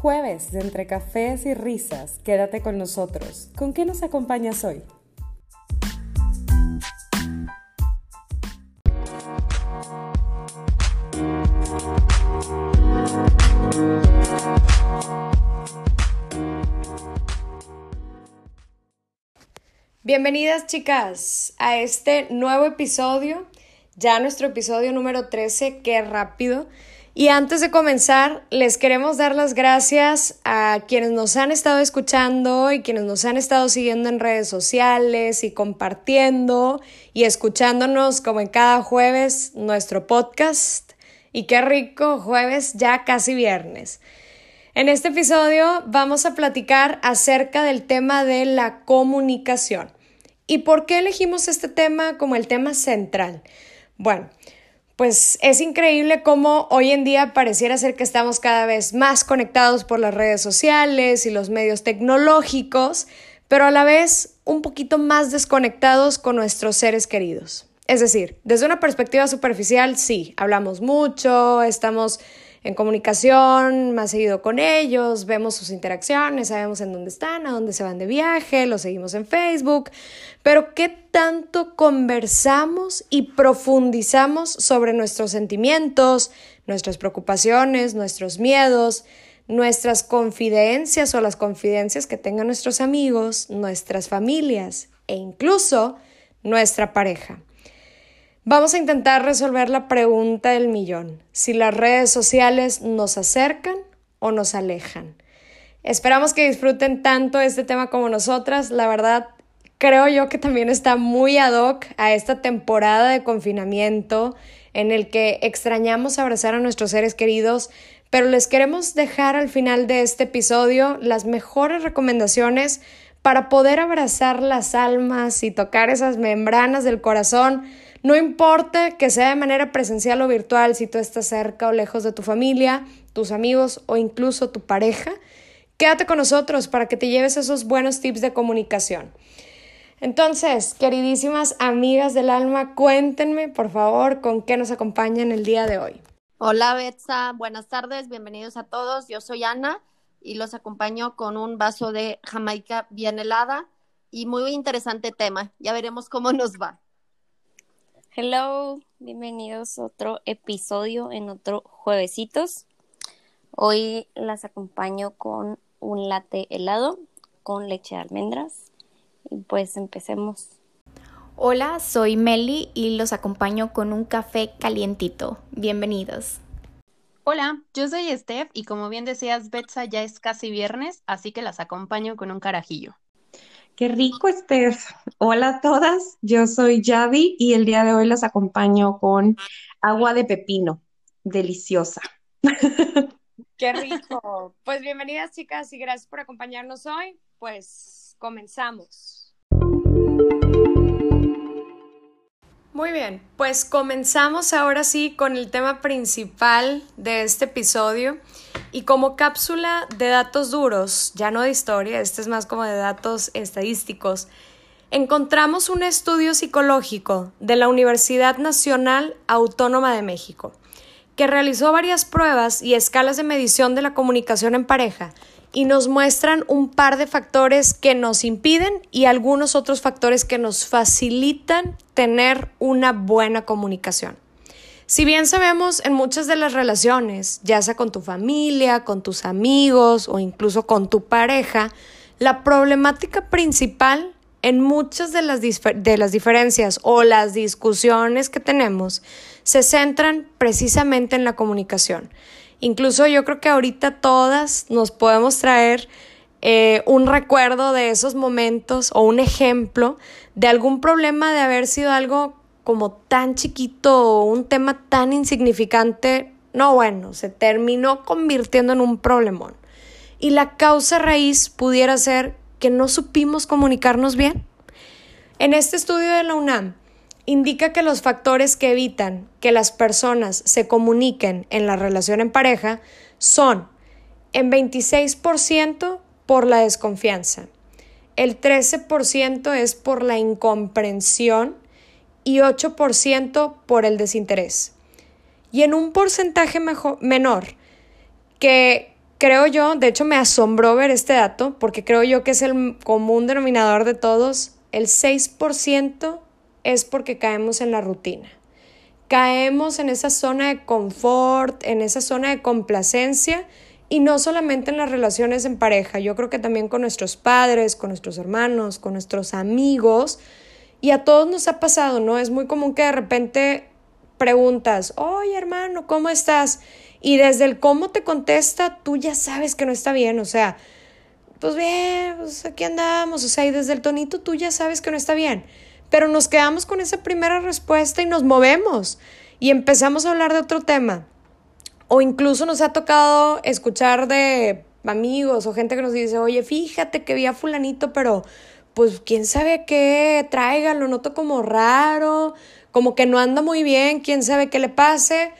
Jueves de entre cafés y risas, quédate con nosotros. ¿Con qué nos acompañas hoy? Bienvenidas chicas a este nuevo episodio, ya nuestro episodio número 13, qué rápido. Y antes de comenzar, les queremos dar las gracias a quienes nos han estado escuchando y quienes nos han estado siguiendo en redes sociales y compartiendo y escuchándonos como en cada jueves nuestro podcast. Y qué rico, jueves ya casi viernes. En este episodio vamos a platicar acerca del tema de la comunicación. ¿Y por qué elegimos este tema como el tema central? Bueno, pues es increíble cómo hoy en día pareciera ser que estamos cada vez más conectados por las redes sociales y los medios tecnológicos, pero a la vez un poquito más desconectados con nuestros seres queridos. Es decir, desde una perspectiva superficial, sí, hablamos mucho, estamos en comunicación más seguido con ellos, vemos sus interacciones, sabemos en dónde están, a dónde se van de viaje, los seguimos en Facebook, pero ¿qué tanto conversamos y profundizamos sobre nuestros sentimientos, nuestras preocupaciones, nuestros miedos, nuestras confidencias o las confidencias que tengan nuestros amigos, nuestras familias e incluso nuestra pareja? Vamos a intentar resolver la pregunta del millón, si las redes sociales nos acercan o nos alejan. Esperamos que disfruten tanto este tema como nosotras. La verdad, creo yo que también está muy ad hoc a esta temporada de confinamiento en el que extrañamos abrazar a nuestros seres queridos, pero les queremos dejar al final de este episodio las mejores recomendaciones para poder abrazar las almas y tocar esas membranas del corazón no importa que sea de manera presencial o virtual, si tú estás cerca o lejos de tu familia, tus amigos o incluso tu pareja, quédate con nosotros para que te lleves esos buenos tips de comunicación. Entonces, queridísimas amigas del alma, cuéntenme, por favor, con qué nos acompañan el día de hoy. Hola, Betsa. Buenas tardes. Bienvenidos a todos. Yo soy Ana y los acompaño con un vaso de Jamaica bien helada y muy interesante tema. Ya veremos cómo nos va. Hello, bienvenidos a otro episodio en otro juevesitos. Hoy las acompaño con un latte helado con leche de almendras y pues empecemos. Hola, soy Meli y los acompaño con un café calientito. Bienvenidos. Hola, yo soy Steph y como bien decías, Betsa, ya es casi viernes, así que las acompaño con un carajillo. Qué rico, Steph. Hola a todas, yo soy Javi y el día de hoy las acompaño con agua de pepino, deliciosa. Qué rico. Pues bienvenidas chicas y gracias por acompañarnos hoy. Pues comenzamos. Muy bien, pues comenzamos ahora sí con el tema principal de este episodio y como cápsula de datos duros, ya no de historia, este es más como de datos estadísticos, encontramos un estudio psicológico de la Universidad Nacional Autónoma de México que realizó varias pruebas y escalas de medición de la comunicación en pareja y nos muestran un par de factores que nos impiden y algunos otros factores que nos facilitan tener una buena comunicación. Si bien sabemos en muchas de las relaciones, ya sea con tu familia, con tus amigos o incluso con tu pareja, la problemática principal en muchas de las, de las diferencias o las discusiones que tenemos se centran precisamente en la comunicación. Incluso yo creo que ahorita todas nos podemos traer eh, un recuerdo de esos momentos o un ejemplo de algún problema de haber sido algo como tan chiquito un tema tan insignificante. No, bueno, se terminó convirtiendo en un problemón. Y la causa raíz pudiera ser que no supimos comunicarnos bien. En este estudio de la UNAM, indica que los factores que evitan que las personas se comuniquen en la relación en pareja son en 26% por la desconfianza, el 13% es por la incomprensión y 8% por el desinterés. Y en un porcentaje menor, que creo yo, de hecho me asombró ver este dato, porque creo yo que es el común denominador de todos, el 6% es porque caemos en la rutina. Caemos en esa zona de confort, en esa zona de complacencia y no solamente en las relaciones en pareja, yo creo que también con nuestros padres, con nuestros hermanos, con nuestros amigos. Y a todos nos ha pasado, ¿no? Es muy común que de repente preguntas, oye hermano, ¿cómo estás? Y desde el cómo te contesta, tú ya sabes que no está bien, o sea, pues bien, pues aquí andamos, o sea, y desde el tonito tú ya sabes que no está bien. Pero nos quedamos con esa primera respuesta y nos movemos y empezamos a hablar de otro tema. O incluso nos ha tocado escuchar de amigos o gente que nos dice, oye, fíjate que vi a fulanito, pero pues quién sabe qué traiga, lo noto como raro, como que no anda muy bien, quién sabe qué le pase.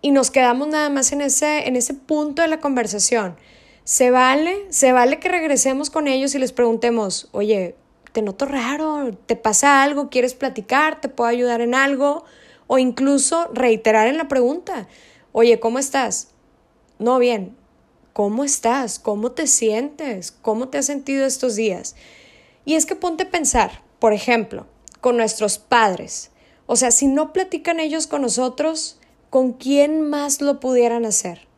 Y nos quedamos nada más en ese, en ese punto de la conversación. Se vale, se vale que regresemos con ellos y les preguntemos, oye, te noto raro, te pasa algo, quieres platicar, te puedo ayudar en algo, o incluso reiterar en la pregunta. Oye, ¿cómo estás? No, bien. ¿Cómo estás? ¿Cómo te sientes? ¿Cómo te has sentido estos días? Y es que ponte a pensar, por ejemplo, con nuestros padres. O sea, si no platican ellos con nosotros, ¿con quién más lo pudieran hacer?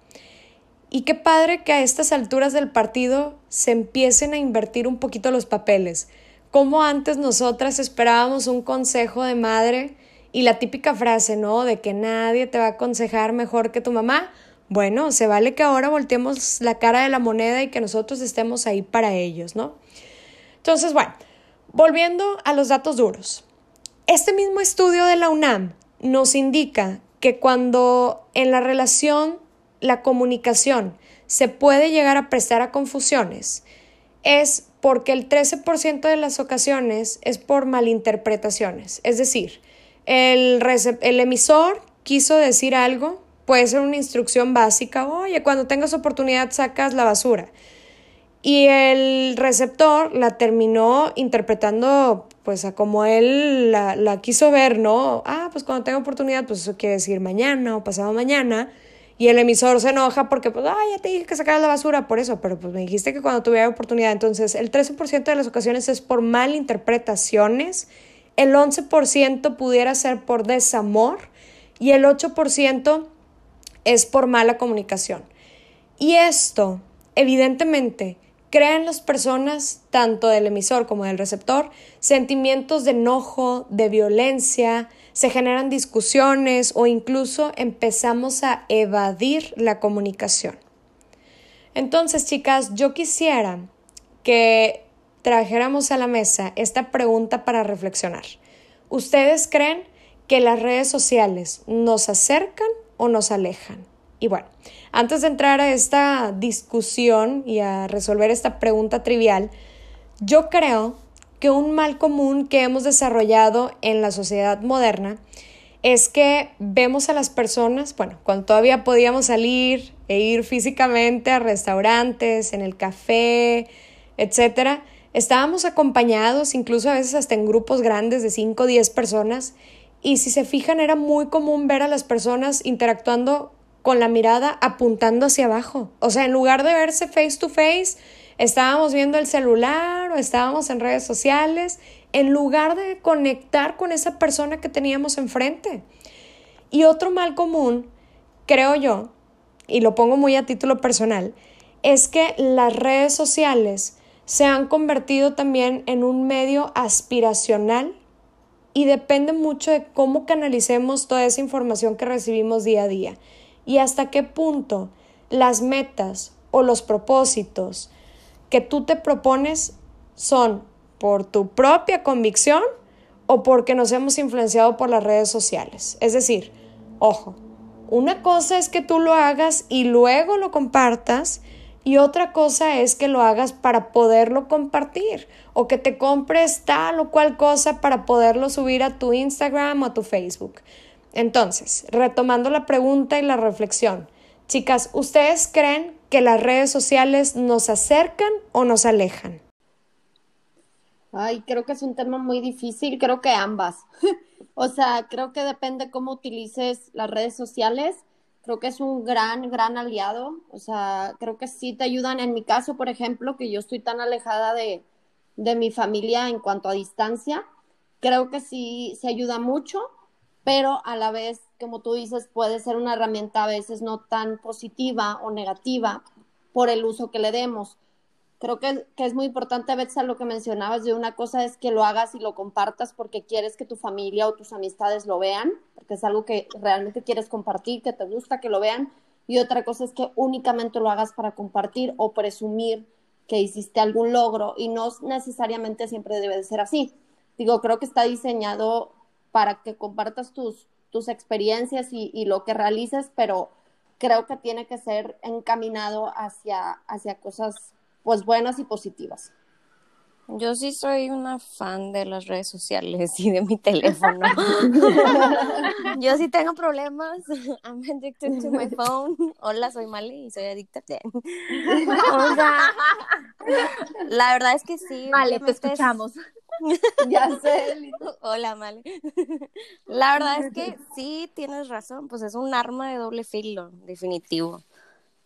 Y qué padre que a estas alturas del partido se empiecen a invertir un poquito los papeles. Como antes nosotras esperábamos un consejo de madre y la típica frase, ¿no? De que nadie te va a aconsejar mejor que tu mamá. Bueno, se vale que ahora volteemos la cara de la moneda y que nosotros estemos ahí para ellos, ¿no? Entonces, bueno, volviendo a los datos duros. Este mismo estudio de la UNAM nos indica que cuando en la relación la comunicación se puede llegar a prestar a confusiones, es porque el 13% de las ocasiones es por malinterpretaciones. Es decir, el, el emisor quiso decir algo, puede ser una instrucción básica, oye, cuando tengas oportunidad sacas la basura. Y el receptor la terminó interpretando pues a como él la, la, quiso ver, ¿no? Ah, pues cuando tenga oportunidad, pues eso quiere decir mañana o pasado mañana. Y el emisor se enoja porque, pues, ah, ya te dije que sacaras la basura por eso, pero pues me dijiste que cuando tuviera oportunidad. Entonces, el 13% de las ocasiones es por malinterpretaciones el 11% pudiera ser por desamor y el 8% es por mala comunicación. Y esto, evidentemente, crea en las personas, tanto del emisor como del receptor, sentimientos de enojo, de violencia, se generan discusiones o incluso empezamos a evadir la comunicación. Entonces, chicas, yo quisiera que trajéramos a la mesa esta pregunta para reflexionar. ¿Ustedes creen que las redes sociales nos acercan o nos alejan? Y bueno, antes de entrar a esta discusión y a resolver esta pregunta trivial, yo creo que un mal común que hemos desarrollado en la sociedad moderna es que vemos a las personas, bueno, cuando todavía podíamos salir e ir físicamente a restaurantes, en el café, etcétera, Estábamos acompañados, incluso a veces hasta en grupos grandes de 5 o 10 personas, y si se fijan era muy común ver a las personas interactuando con la mirada apuntando hacia abajo. O sea, en lugar de verse face to face, estábamos viendo el celular o estábamos en redes sociales, en lugar de conectar con esa persona que teníamos enfrente. Y otro mal común, creo yo, y lo pongo muy a título personal, es que las redes sociales se han convertido también en un medio aspiracional y depende mucho de cómo canalicemos toda esa información que recibimos día a día y hasta qué punto las metas o los propósitos que tú te propones son por tu propia convicción o porque nos hemos influenciado por las redes sociales. Es decir, ojo, una cosa es que tú lo hagas y luego lo compartas y otra cosa es que lo hagas para poderlo compartir o que te compres tal o cual cosa para poderlo subir a tu Instagram o a tu Facebook. Entonces, retomando la pregunta y la reflexión, chicas, ¿ustedes creen que las redes sociales nos acercan o nos alejan? Ay, creo que es un tema muy difícil, creo que ambas. o sea, creo que depende cómo utilices las redes sociales creo que es un gran, gran aliado. O sea, creo que sí te ayudan. En mi caso, por ejemplo, que yo estoy tan alejada de, de mi familia en cuanto a distancia, creo que sí se ayuda mucho, pero a la vez, como tú dices, puede ser una herramienta a veces no tan positiva o negativa por el uso que le demos. Creo que, que es muy importante, Betsa, lo que mencionabas de una cosa es que lo hagas y lo compartas porque quieres que tu familia o tus amistades lo vean, porque es algo que realmente quieres compartir, que te gusta que lo vean. Y otra cosa es que únicamente lo hagas para compartir o presumir que hiciste algún logro y no necesariamente siempre debe de ser así. Digo, creo que está diseñado para que compartas tus, tus experiencias y, y lo que realices, pero creo que tiene que ser encaminado hacia, hacia cosas pues buenas y positivas. Yo sí soy una fan de las redes sociales y de mi teléfono. Yo sí tengo problemas. I'm addicted to my phone. Hola, soy Mali y soy adicta. O sea, la verdad es que sí. Vale, te escuchamos. Ya sé. Hola, Mali. La verdad es que sí tienes razón. Pues es un arma de doble filo, definitivo.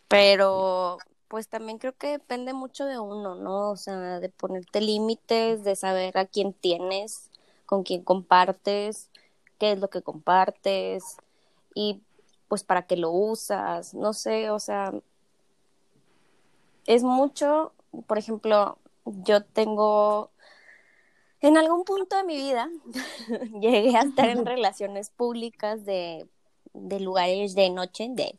Pero pues también creo que depende mucho de uno, ¿no? O sea, de ponerte límites, de saber a quién tienes, con quién compartes, qué es lo que compartes y pues para qué lo usas, no sé, o sea, es mucho, por ejemplo, yo tengo, en algún punto de mi vida, llegué a estar en relaciones públicas de, de lugares de noche, de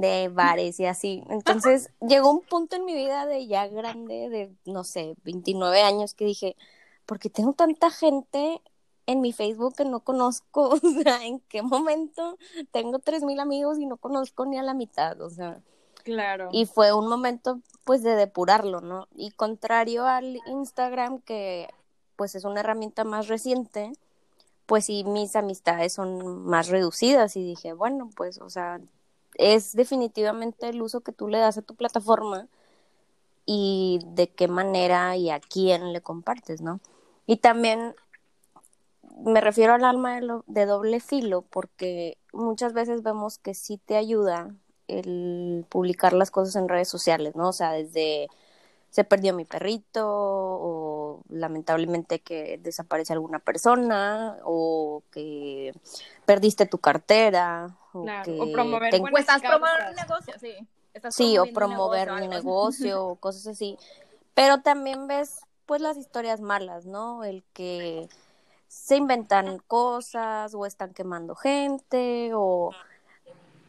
de bares y así. Entonces llegó un punto en mi vida de ya grande, de no sé, 29 años, que dije, ¿por qué tengo tanta gente en mi Facebook que no conozco? O sea, ¿en qué momento tengo 3.000 amigos y no conozco ni a la mitad? O sea, Claro. y fue un momento pues de depurarlo, ¿no? Y contrario al Instagram, que pues es una herramienta más reciente, pues sí, mis amistades son más reducidas y dije, bueno, pues, o sea, es definitivamente el uso que tú le das a tu plataforma y de qué manera y a quién le compartes, ¿no? Y también me refiero al alma de, doble filo porque muchas veces vemos que sí te ayuda el publicar las cosas en redes sociales, ¿no? O sea, desde se perdió mi perrito o lamentablemente que desaparece alguna persona o que perdiste tu cartera o Claro, que o promover te- promoviendo un negocio, sí. Estás sí o promover un negocio o cosas así. Pero también ves pues las historias malas no el que se inventan cosas o están quemando gente o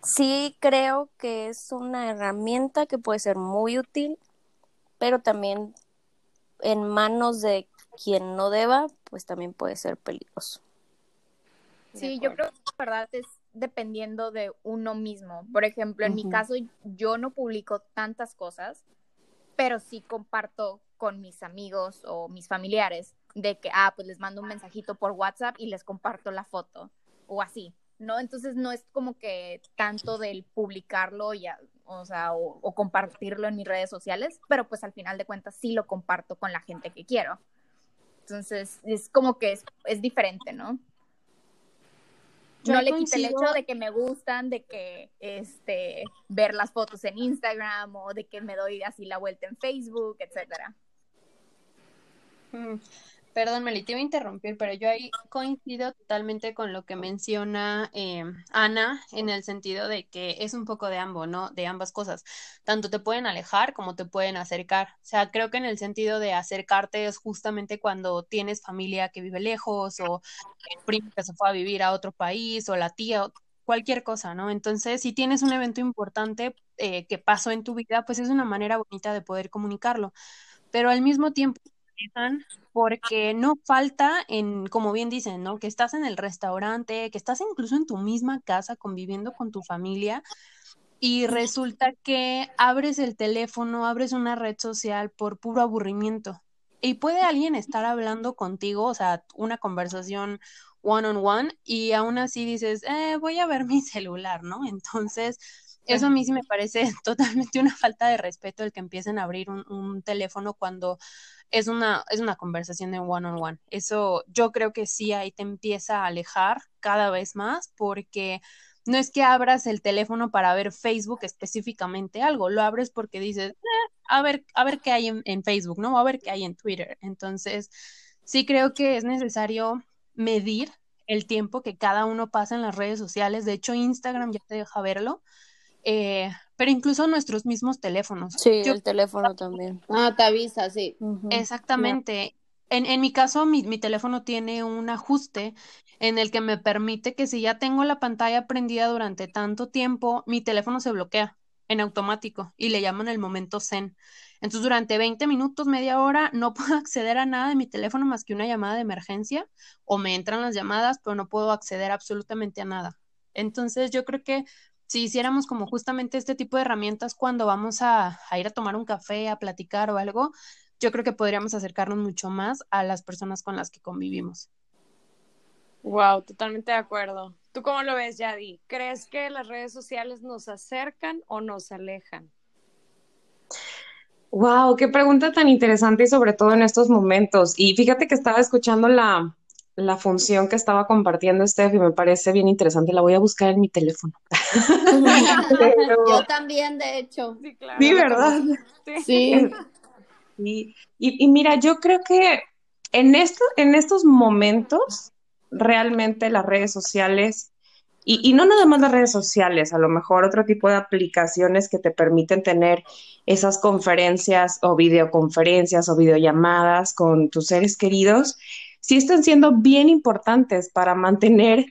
sí creo que es una herramienta que puede ser muy útil pero también en manos de quien no deba pues también puede ser peligroso Sí, yo creo que la verdad es dependiendo de uno mismo. Por ejemplo, en mi caso, yo no publico tantas cosas, pero sí comparto con mis amigos o mis familiares de que, ah, pues les mando un mensajito por WhatsApp y les comparto la foto o así, ¿no? Entonces no es como que tanto del publicarlo ya, o sea, o, o compartirlo en mis redes sociales, pero pues al final de cuentas sí lo comparto con la gente que quiero. Entonces es como que es, es diferente, ¿no? Yo no le quita el hecho de que me gustan, de que este ver las fotos en Instagram o de que me doy así la vuelta en Facebook, etcétera. Perdón, Meli, te iba a interrumpir, pero yo ahí coincido totalmente con lo que menciona eh, Ana en el sentido de que es un poco de ambos, ¿no? De ambas cosas. Tanto te pueden alejar como te pueden acercar. O sea, creo que en el sentido de acercarte es justamente cuando tienes familia que vive lejos o el primo que se fue a vivir a otro país o la tía o cualquier cosa, ¿no? Entonces, si tienes un evento importante eh, que pasó en tu vida, pues es una manera bonita de poder comunicarlo. Pero al mismo tiempo porque no falta en, como bien dicen, ¿no? Que estás en el restaurante, que estás incluso en tu misma casa conviviendo con tu familia y resulta que abres el teléfono, abres una red social por puro aburrimiento. Y puede alguien estar hablando contigo, o sea, una conversación one on one, y aún así dices, eh, voy a ver mi celular, ¿no? Entonces, eso a mí sí me parece totalmente una falta de respeto el que empiecen a abrir un teléfono cuando es una, es una conversación de one on one. Eso yo creo que sí ahí te empieza a alejar cada vez más porque no es que abras el teléfono para ver Facebook específicamente algo, lo abres porque dices, eh, a ver, a ver qué hay en, Facebook, ¿no? A ver qué hay en Twitter. Entonces, sí creo que es necesario medir el tiempo que cada uno pasa en las redes sociales. De hecho, Instagram ya te deja verlo. Eh, pero incluso nuestros mismos teléfonos. Sí, el teléfono también. Ah, te avisa, sí. Exactamente. En, en, mi caso, mi, mi, teléfono tiene un ajuste en el que me permite que si ya tengo la pantalla prendida durante tanto tiempo, mi teléfono se bloquea en automático y le llaman el momento zen. Entonces, durante 20 minutos, media hora, no puedo acceder a nada de mi teléfono más que una llamada de emergencia o me entran las llamadas, pero no puedo acceder absolutamente a nada. Entonces, yo creo que si hiciéramos como justamente este tipo de herramientas cuando vamos a, a ir a tomar un café, a platicar o algo, yo creo que podríamos acercarnos mucho más a las personas con las que convivimos. Wow, totalmente de acuerdo. ¿Tú cómo lo ves, Yadi? ¿Crees que las redes sociales nos acercan o nos alejan? Wow, qué pregunta tan interesante y sobre todo en estos momentos. Y fíjate que estaba escuchando la, la función que estaba compartiendo Steph y me parece bien interesante. La voy a buscar en mi teléfono. Pero... Yo también, de hecho. Sí, claro. Sí, ¿verdad? Sí. Y, y, y, mira, yo creo que en, esto, en estos momentos, realmente las redes sociales, y, y, no nada más las redes sociales, a lo mejor otro tipo de aplicaciones que te permiten tener esas conferencias o videoconferencias o videollamadas con tus seres queridos, sí están siendo bien importantes para mantener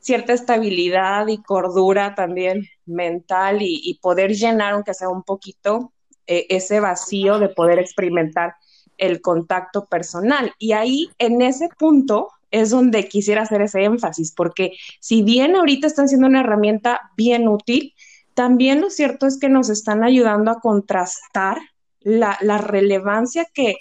cierta estabilidad y cordura también mental y, poder llenar, aunque sea un poquito, eh, ese vacío de poder experimentar el contacto personal. Y ahí, en ese punto, es donde quisiera hacer ese énfasis, porque si bien ahorita están siendo una herramienta bien útil, también lo cierto es que nos están ayudando a contrastar la relevancia que,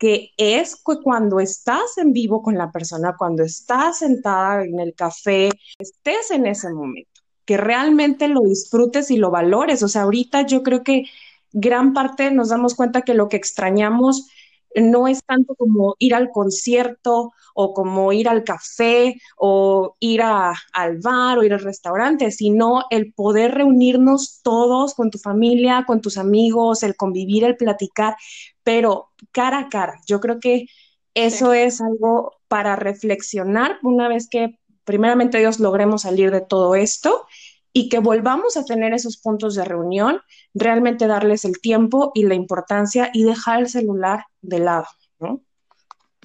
que es cuando estás en vivo con la persona, cuando estás sentada en el café, estés en ese momento, que realmente lo disfrutes y lo valores. O sea, ahorita yo creo que gran parte nos damos cuenta que lo que extrañamos no es tanto como ir al concierto o como ir al café o ir a, al bar o ir al restaurante, sino el poder reunirnos todos con tu familia, con tus amigos, el convivir, el platicar, pero cara a cara. Yo creo que eso sí. es algo para reflexionar una vez que primeramente Dios logremos salir de todo esto y que volvamos a tener esos puntos de reunión, realmente darles el tiempo y la importancia y dejar el celular de lado, ¿no?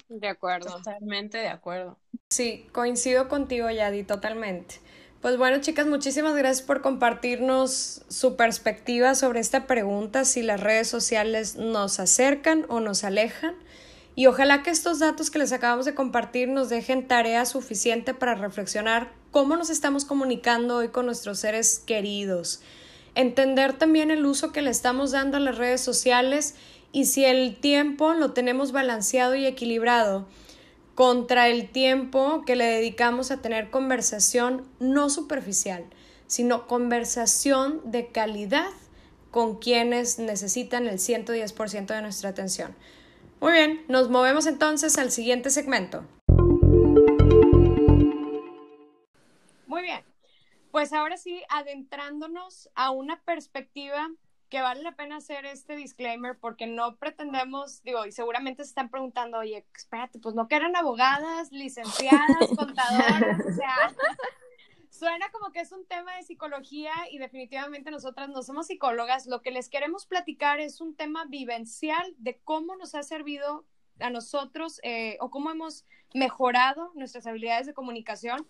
De acuerdo. Totalmente de acuerdo. Sí, coincido contigo, Yadi, totalmente. Pues bueno, chicas, muchísimas gracias por compartirnos su perspectiva sobre esta pregunta, si las redes sociales nos acercan o nos alejan. Y ojalá que estos datos que les acabamos de compartir nos dejen tarea suficiente para reflexionar cómo nos estamos comunicando hoy con nuestros seres queridos. Entender también el uso que le estamos dando a las redes sociales y si el tiempo lo tenemos balanceado y equilibrado contra el tiempo que le dedicamos a tener conversación no superficial, sino conversación de calidad con quienes necesitan el 110% de nuestra atención. Muy bien, nos movemos entonces al siguiente segmento. Muy bien, pues ahora sí, adentrándonos a una perspectiva que vale la pena hacer este disclaimer porque no pretendemos, digo, y seguramente se están preguntando, oye, espérate, pues no que eran abogadas, licenciadas, contadoras, o sea, suena como que es un tema de psicología y definitivamente nosotras no somos psicólogas. Lo que les queremos platicar es un tema vivencial de cómo nos ha servido a nosotros eh, o cómo hemos mejorado nuestras habilidades de comunicación.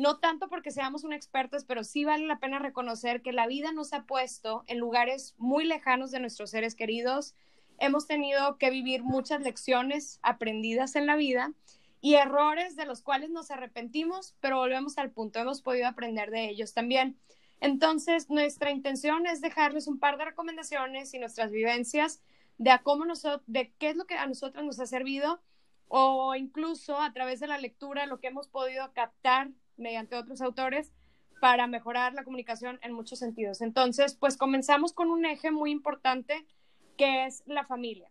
No tanto porque seamos un expertos, pero sí vale la pena reconocer que la vida nos ha puesto en lugares muy lejanos de nuestros seres queridos. Hemos tenido que vivir muchas lecciones aprendidas en la vida y errores de los cuales nos arrepentimos, pero volvemos al punto, hemos podido aprender de ellos también. Entonces, nuestra intención es dejarles un par de recomendaciones y nuestras vivencias de cómo nosotros, de qué es lo que a nosotros nos ha servido o incluso a través de la lectura lo que hemos podido captar mediante otros autores para mejorar la comunicación en muchos sentidos. Entonces, pues comenzamos con un eje muy importante que es la familia.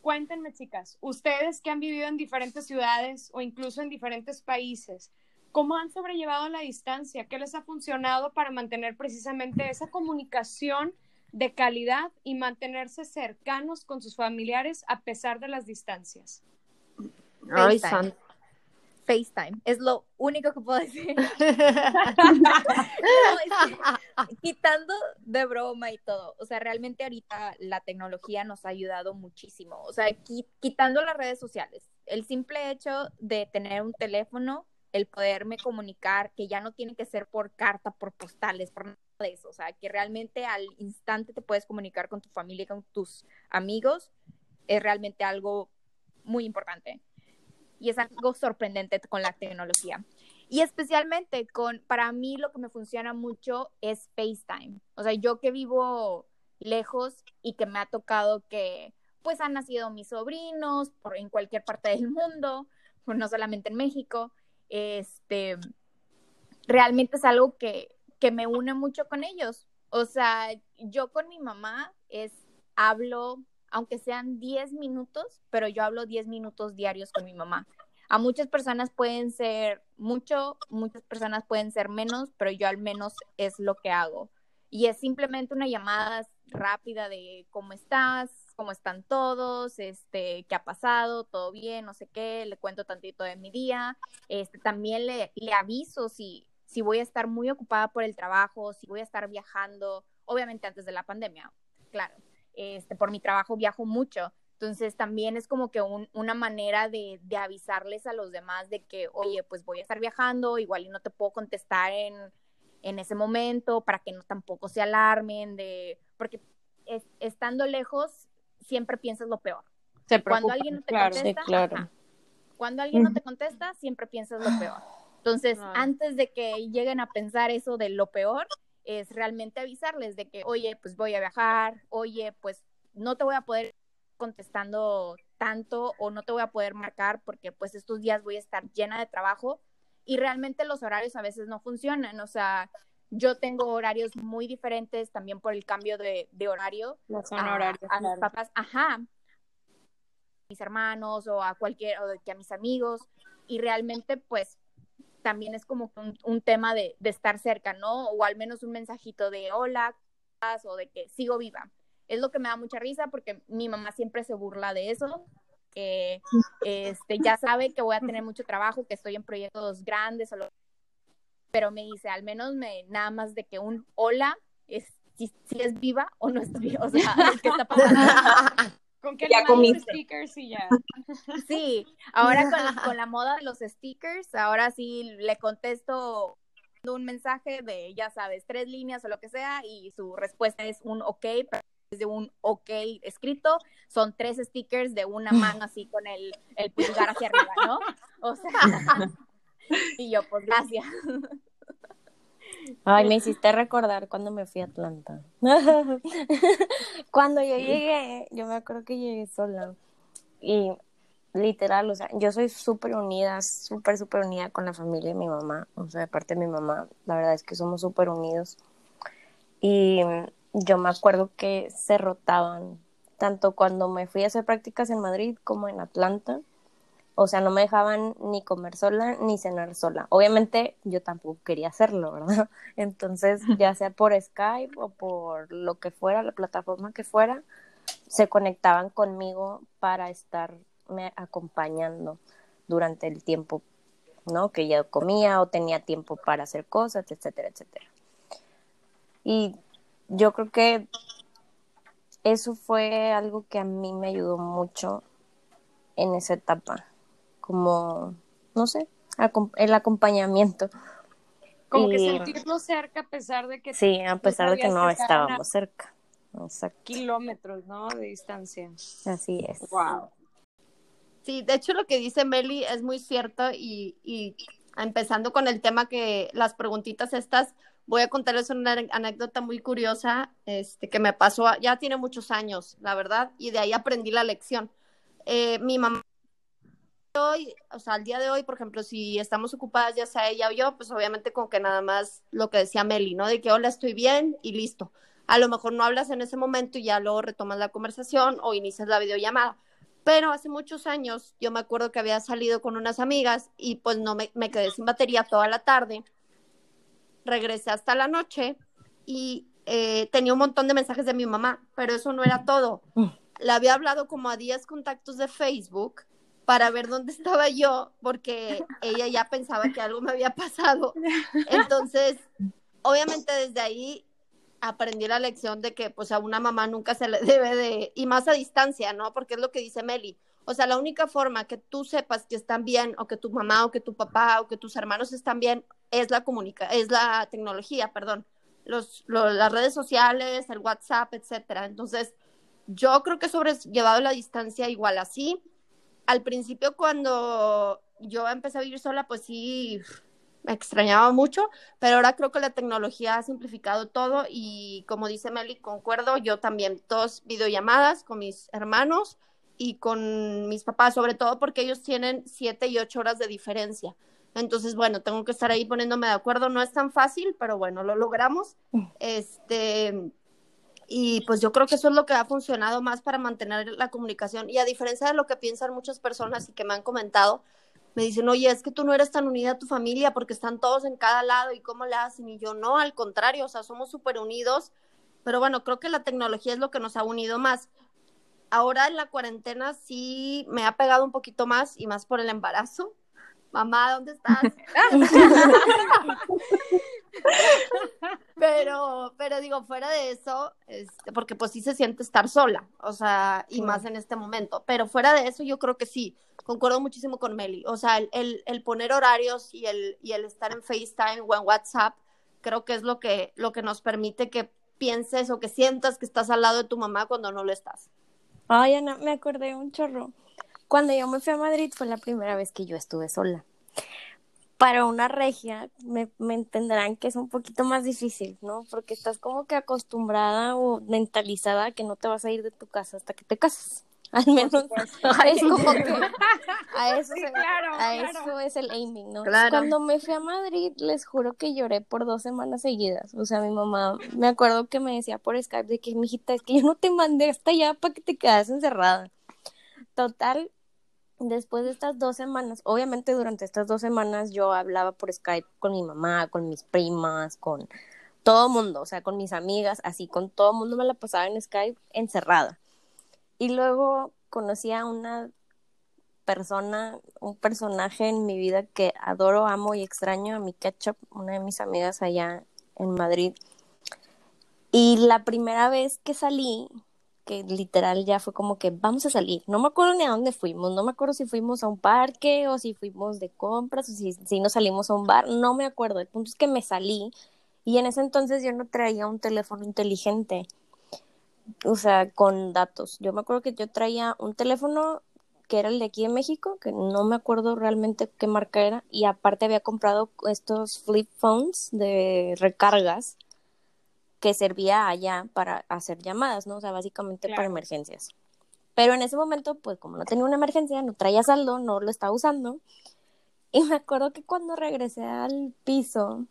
Cuéntenme, chicas, ustedes que han vivido en diferentes ciudades o incluso en diferentes países, ¿cómo han sobrellevado la distancia? ¿Qué les ha funcionado para mantener precisamente esa comunicación de calidad y mantenerse cercanos con sus familiares a pesar de las distancias? Ay, FaceTime. Es lo único que puedo decir. quitando de broma y todo. O sea, realmente ahorita la tecnología nos ha ayudado muchísimo. O sea, quitando las redes sociales. El simple hecho de tener un teléfono, el poderme comunicar, que ya no tiene que ser por carta, por postales, por nada de eso. O sea, que realmente al instante te puedes comunicar con tu familia con tus amigos, es realmente algo muy importante y es algo sorprendente con la tecnología. Y especialmente con, para mí lo que me funciona mucho es FaceTime. O sea, yo que vivo lejos y que me ha tocado que pues han nacido mis sobrinos por, en cualquier parte del mundo, pues, no solamente en México, este, realmente es algo que, que me une mucho con ellos. O sea, yo con mi mamá es, hablo aunque sean 10 minutos, pero yo hablo 10 minutos diarios con mi mamá. A muchas personas pueden ser mucho, muchas personas pueden ser menos, pero yo al menos es lo que hago. Y es simplemente una llamada rápida de cómo estás, cómo están todos, este, qué ha pasado, todo bien, no sé qué, le cuento tantito de mi día. Este, también le, le aviso si, si voy a estar muy ocupada por el trabajo, si voy a estar viajando, obviamente antes de la pandemia, claro este, por mi trabajo viajo mucho. Entonces también es como que una manera de, avisarles a los demás de que, oye, pues voy a estar viajando, igual y no te puedo contestar en, ese momento para que no tampoco se alarmen de, porque estando lejos siempre piensas lo peor. cuando alguien no te contesta, cuando alguien no te contesta, siempre piensas lo peor. Entonces, antes de que lleguen a pensar eso de lo peor, es realmente avisarles de que, oye, pues voy a viajar, oye, pues no te voy a poder contestando tanto o no te voy a poder marcar porque pues estos días voy a estar llena de trabajo y realmente los horarios a veces no funcionan, o sea, yo tengo horarios muy diferentes también por el cambio de, horario. a, a mis papás, ajá, mis hermanos o a cualquier, o que a mis amigos y realmente pues también es como un, tema de, estar cerca, ¿no? O al menos un mensajito de hola, o de que sigo viva. Es lo que me da mucha risa porque mi mamá siempre se burla de eso, que este, ya sabe que voy a tener mucho trabajo, que estoy en proyectos grandes, pero me dice, al menos me, nada más de que un hola es si, es viva o no está viva, o sea, ¿qué está pasando? Con que ya le stickers y ya. Sí, ahora con, la moda de los stickers, ahora sí le contesto un mensaje de, ya sabes, tres líneas o lo que sea, y su respuesta es un ok, pero es de un ok escrito, son tres stickers de una mano así con el, el pulgar hacia arriba, ¿no? O sea, y yo, pues gracias. Ay, me hiciste recordar cuando me fui a Atlanta. cuando yo llegué, yo me acuerdo que llegué sola. Y literal, o sea, yo soy súper unida, súper, súper unida con la familia de mi mamá. O sea, de parte de mi mamá, la verdad es que somos súper unidos. Y yo me acuerdo que se rotaban, tanto cuando me fui a hacer prácticas en Madrid como en Atlanta o sea, no me dejaban ni comer sola ni cenar sola. Obviamente yo tampoco quería hacerlo, ¿verdad? Entonces, ya sea por Skype o por lo que fuera, la plataforma que fuera, se conectaban conmigo para estarme acompañando durante el tiempo, ¿no? Que yo comía o tenía tiempo para hacer cosas, etcétera, etcétera. Y yo creo que eso fue algo que a mí me ayudó mucho en esa etapa como, no sé, el acompañamiento. Como que sentirlo cerca a pesar de que... Sí, a pesar de que no estábamos cerca. Kilómetros, ¿no? De distancia. Así es. Wow. Sí, de hecho lo que dice Meli es muy cierto y, y empezando con el tema que las preguntitas estas, voy a contarles una anécdota muy curiosa este, que me pasó, ya tiene muchos años, la verdad, y de ahí aprendí la lección. Eh, mi mamá hoy, o sea, al día de hoy, por ejemplo, si estamos ocupadas, ya sea ella o yo, pues obviamente con que nada más lo que decía Meli, ¿no? De que hola, estoy bien y listo. A lo mejor no hablas en ese momento y ya luego retomas la conversación o inicias la videollamada. Pero hace muchos años yo me acuerdo que había salido con unas amigas y pues no me, me quedé sin batería toda la tarde. Regresé hasta la noche y eh, tenía un montón de mensajes de mi mamá, pero eso no era todo. Le había hablado como a 10 contactos de Facebook para ver dónde estaba yo, porque ella ya pensaba que algo me había pasado. Entonces, obviamente desde ahí aprendí la lección de que pues a una mamá nunca se le debe de, y más a distancia, ¿no? Porque es lo que dice Meli. O sea, la única forma que tú sepas que están bien, o que tu mamá, o que tu papá, o que tus hermanos están bien, es la comunica, es la tecnología, perdón. Los, las redes sociales, el WhatsApp, etcétera. Entonces, yo creo que sobre llevado la distancia igual así. Al principio, cuando yo empecé a vivir sola, pues sí, me extrañaba mucho, pero ahora creo que la tecnología ha simplificado todo y como dice Meli, concuerdo, yo también, dos videollamadas con mis hermanos y con mis papás, sobre todo porque ellos tienen siete y ocho horas de diferencia. Entonces, bueno, tengo que estar ahí poniéndome de acuerdo. No es tan fácil, pero bueno, lo logramos. Este, y pues yo creo que eso es lo que ha funcionado más para mantener la comunicación. Y a diferencia de lo que piensan muchas personas y que me han comentado, me dicen, oye, es que tú no eres tan unida a tu familia porque están todos en cada lado y cómo le hacen. Y yo, no, al contrario, o sea, somos súper unidos. Pero bueno, creo que la tecnología es lo que nos ha unido más. Ahora en la cuarentena sí me ha pegado un poquito más y más por el embarazo. Mamá, ¿dónde estás? pero, pero digo, fuera de eso, este, porque pues sí se siente estar sola, o sea, y más en este momento. Pero fuera de eso, yo creo que sí, concuerdo muchísimo con Meli. O sea, el, el, poner horarios y el, y el estar en FaceTime o en WhatsApp, creo que es lo que, lo que nos permite que pienses o que sientas que estás al lado de tu mamá cuando no lo estás. Ay, Ana, me acordé un chorro. Cuando yo me fui a Madrid fue la primera vez que yo estuve sola. Para una regia me, me entenderán que es un poquito más difícil, ¿no? Porque estás como que acostumbrada o mentalizada a que no te vas a ir de tu casa hasta que te casas. Al menos es como que a eso, a eso es el aiming, ¿no? Cuando me fui a Madrid, les juro que lloré por dos semanas seguidas. O sea, mi mamá, me acuerdo que me decía por Skype de que, mijita, es que yo no te mandé hasta allá para que te quedas encerrada. Total, después de estas dos semanas, obviamente durante estas dos semanas yo hablaba por Skype con mi mamá, con mis primas, con todo mundo, o sea, con mis amigas, así, con todo mundo me la pasaba en Skype encerrada. Y luego conocí a una persona, un personaje en mi vida que adoro, amo y extraño, a mi ketchup, una de mis amigas allá en Madrid. Y la primera vez que salí, que literal ya fue como que vamos a salir. No me acuerdo ni a dónde fuimos, no me acuerdo si fuimos a un parque o si fuimos de compras o si, si nos salimos a un bar, no me acuerdo. El punto es que me salí y en ese entonces yo no traía un teléfono inteligente o sea, con datos. Yo me acuerdo que yo traía un teléfono que era el de aquí en México, que no me acuerdo realmente qué marca era, y aparte había comprado estos flip phones de recargas que servía allá para hacer llamadas, ¿no? O sea, básicamente para emergencias. Pero en ese momento, pues como no tenía una emergencia, no traía saldo, no lo estaba usando. Y me acuerdo que cuando regresé al piso,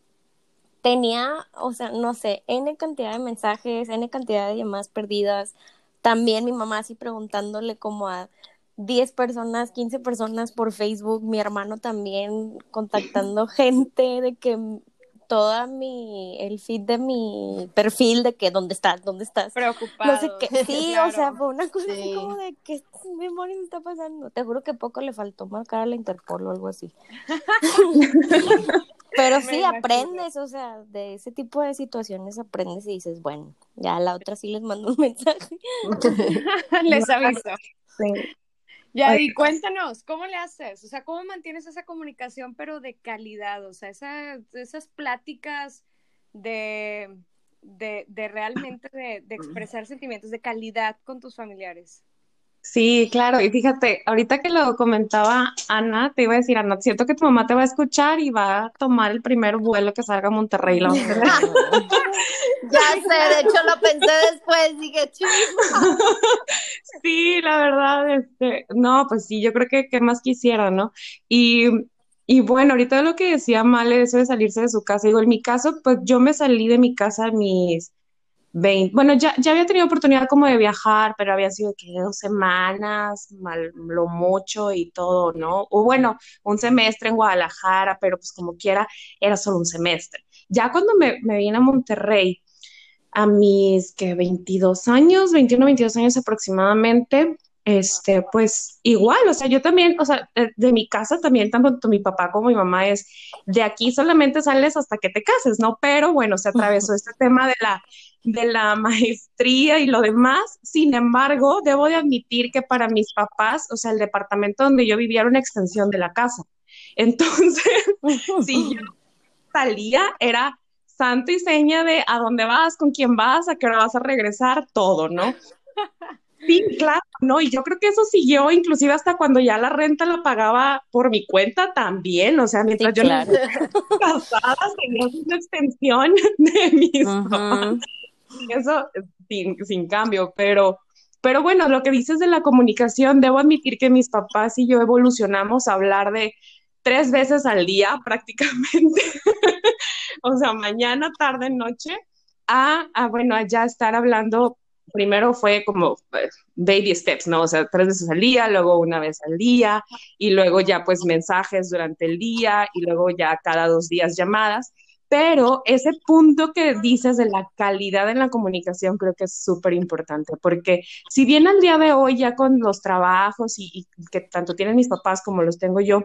tenía, o sea, no sé, N cantidad de mensajes, N cantidad de llamadas perdidas. También mi mamá así preguntándole como a 10 personas, 15 personas por Facebook, mi hermano también contactando gente de que toda mi, el feed de mi perfil de que dónde estás, dónde estás. Preocupado. No sé qué. Sí, o sea, fue una cosa así como de que memoria está pasando. Te juro que poco le faltó marcar a la Interpol o algo así. Pero sí aprendes, o sea, de ese tipo de situaciones aprendes y dices, bueno, ya a la otra sí les mando un mensaje. les aviso. Ya, y cuéntanos, ¿cómo le haces? O sea, ¿cómo mantienes esa comunicación, pero de calidad? O sea, esas pláticas de, de, de realmente de, de expresar sentimientos de calidad con tus familiares. Sí, claro, y fíjate, ahorita que lo comentaba Ana, te iba a decir, Ana, siento que tu mamá te va a escuchar y va a tomar el primer vuelo que salga a Monterrey. ya sé, de hecho lo pensé después, dije, chido. Sí, la verdad, este, no, pues sí, yo creo que qué más quisiera, ¿no? Y, y bueno, ahorita lo que decía Male, eso de salirse de su casa, digo, en mi caso, pues yo me salí de mi casa a mis 20, bueno, ya, ya había tenido oportunidad como de viajar, pero había sido que dos semanas, mal, lo mucho y todo, ¿no? O bueno, un semestre en Guadalajara, pero pues como quiera, era solo un semestre. Ya cuando me, me vine a Monterrey, a mis que 22 años, 21, 22 años aproximadamente, este, pues igual, o sea, yo también, o sea, de, mi casa también, tanto mi papá como mi mamá es, de aquí solamente sales hasta que te cases, ¿no? Pero bueno, se atravesó este tema de la, de la maestría y lo demás. Sin embargo, debo de admitir que para mis papás, o sea, el departamento donde yo vivía era una extensión de la casa. Entonces, si yo salía, era santo y seña de a dónde vas, con quién vas, a qué hora vas a regresar, todo, ¿no? Sí, claro, no, y yo creo que eso siguió inclusive hasta cuando ya la renta la pagaba por mi cuenta también, o sea, mientras yo no casada tenía una extensión de mis Eso sin, sin cambio, pero, pero bueno, lo que dices de la comunicación, debo admitir que mis papás y yo evolucionamos a hablar de tres veces al día prácticamente, o sea, mañana, tarde, noche, a, a bueno, a ya estar hablando primero fue como pues, baby steps, ¿no? O sea, tres veces al día, luego una vez al día, y luego ya pues mensajes durante el día, y luego ya cada dos días llamadas. Pero ese punto que dices de la calidad en la comunicación creo que es súper importante, porque si bien al día de hoy ya con los trabajos y, y que tanto tienen mis papás como los tengo yo,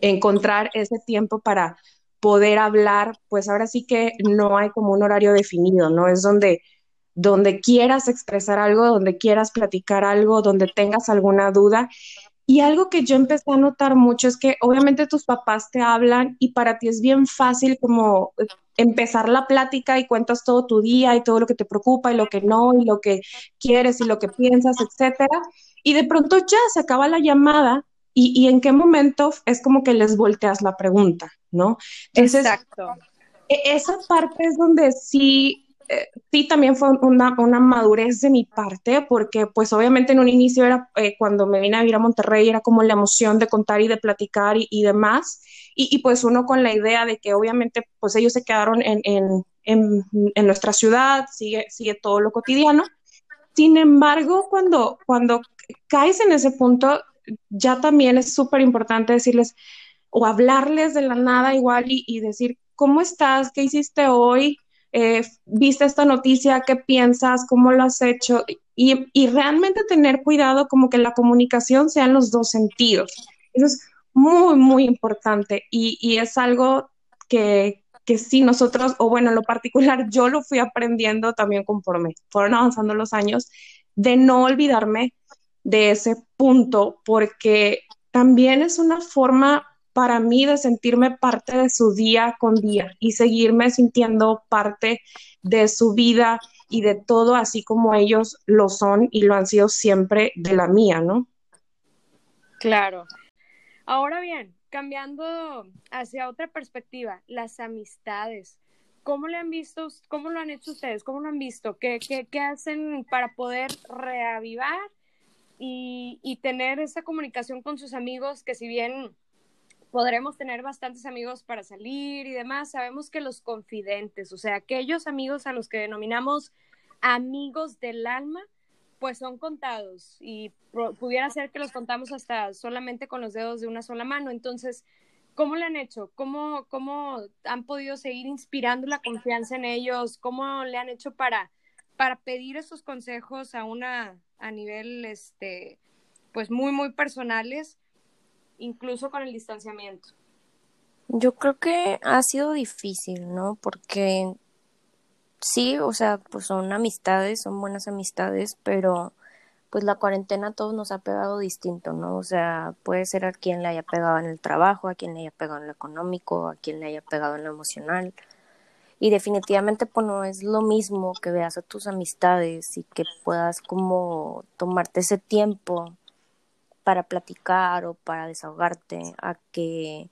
encontrar ese tiempo para poder hablar, pues ahora sí que no hay como un horario definido, ¿no? Es donde donde quieras expresar algo, donde quieras platicar algo, donde tengas alguna duda. Y algo que yo empecé a notar mucho es que obviamente tus papás te hablan y para ti es bien fácil como empezar la plática y cuentas todo tu día y todo lo que te preocupa y lo que no y lo que quieres y lo que piensas, etcétera. Y de pronto ya se acaba la llamada y, y en qué momento es como que les volteas la pregunta, ¿no? Exacto. E, esa parte es donde sí sí también fue una, una, madurez de mi parte, porque pues obviamente en un inicio era eh, cuando me vine a vivir a Monterrey, era como la emoción de contar y de platicar y, y demás, y, pues uno con la idea de que obviamente pues ellos se quedaron en, en, en, en nuestra ciudad, sigue, sigue todo lo cotidiano. Sin embargo, cuando, cuando caes en ese punto, ya también es súper importante decirles o hablarles de la nada igual y, y decir, ¿cómo estás? ¿Qué hiciste hoy? Eh, viste esta noticia, qué piensas, cómo lo has hecho y, realmente tener cuidado como que la comunicación sea en los dos sentidos. Eso es muy, muy importante y, y es algo que, que sí nosotros, o bueno, en lo particular yo lo fui aprendiendo también conforme fueron avanzando los años, de no olvidarme de ese punto porque también es una forma para mí de sentirme parte de su día con día y seguirme sintiendo parte de su vida y de todo así como ellos lo son y lo han sido siempre de la mía, ¿no? Claro. Ahora bien, cambiando hacia otra perspectiva, las amistades. ¿Cómo le han visto, cómo lo han hecho ustedes? ¿Cómo lo han visto? ¿Qué, qué, qué hacen para poder reavivar y, y tener esa comunicación con sus amigos que si bien podremos tener bastantes amigos para salir y demás. Sabemos que los confidentes, o sea, aquellos amigos a los que denominamos amigos del alma, pues son contados y pudiera ser que los contamos hasta solamente con los dedos de una sola mano. Entonces, ¿cómo le han hecho? ¿Cómo, cómo han podido seguir inspirando la confianza en ellos? ¿Cómo le han hecho para, para pedir esos consejos a una a nivel este pues muy muy personales incluso con el distanciamiento? Yo creo que ha sido difícil, ¿no? Porque sí, o sea, pues son amistades, son buenas amistades, pero pues la cuarentena a todos nos ha pegado distinto, ¿no? O sea, puede ser a quien le haya pegado en el trabajo, a quien le haya pegado en lo económico, a quien le haya pegado en lo emocional. Y definitivamente pues no es lo mismo que veas a tus amistades y que puedas como tomarte ese tiempo para platicar o para desahogarte a que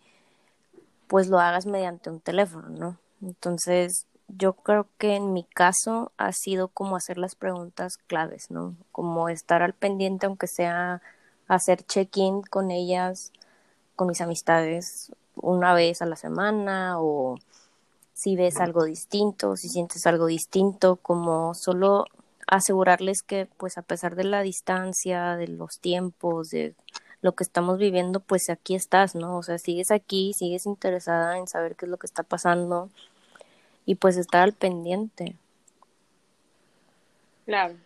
pues lo hagas mediante un teléfono, ¿no? Entonces, yo creo que en mi caso ha sido como hacer las preguntas claves, ¿no? Como estar al pendiente, aunque sea hacer check-in con ellas, con mis amistades, una vez a la semana o si ves algo distinto, si sientes algo distinto, como solo asegurarles que pues a pesar de la distancia, de los tiempos, de lo que estamos viviendo, pues aquí estás, ¿no? O sea, sigues aquí, sigues interesada en saber qué es lo que está pasando y pues estar al pendiente. Claro.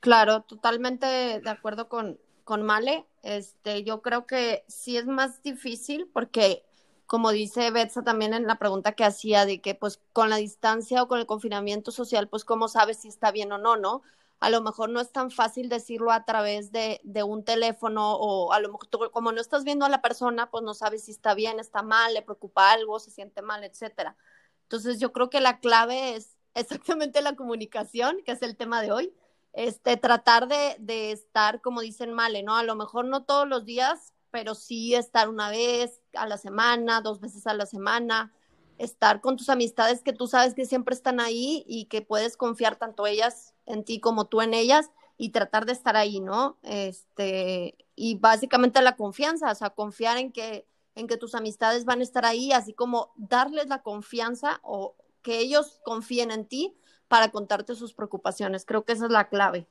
Claro, totalmente de acuerdo con, con Male. Este, yo creo que sí es más difícil porque, como dice Betsa también en la pregunta que hacía, de que pues con la distancia o con el confinamiento social, pues cómo sabes si está bien o no, ¿no? a lo mejor no es tan fácil decirlo a través de, un teléfono o a lo mejor como no estás viendo a la persona, pues no sabes si está bien, está mal, le preocupa algo, se siente mal, etcétera. Entonces yo creo que la clave es exactamente la comunicación, que es el tema de hoy. Este, tratar de, de estar, como dicen Male, ¿no? A lo mejor no todos los días, pero sí estar una vez a la semana, dos veces a la semana, estar con tus amistades que tú sabes que siempre están ahí y que puedes confiar tanto ellas en ti como tú en ellas y tratar de estar ahí, ¿no? Este, y básicamente la confianza, o sea, confiar en que, en que tus amistades van a estar ahí, así como darles la confianza o que ellos confíen en ti para contarte sus preocupaciones. Creo que esa es la clave.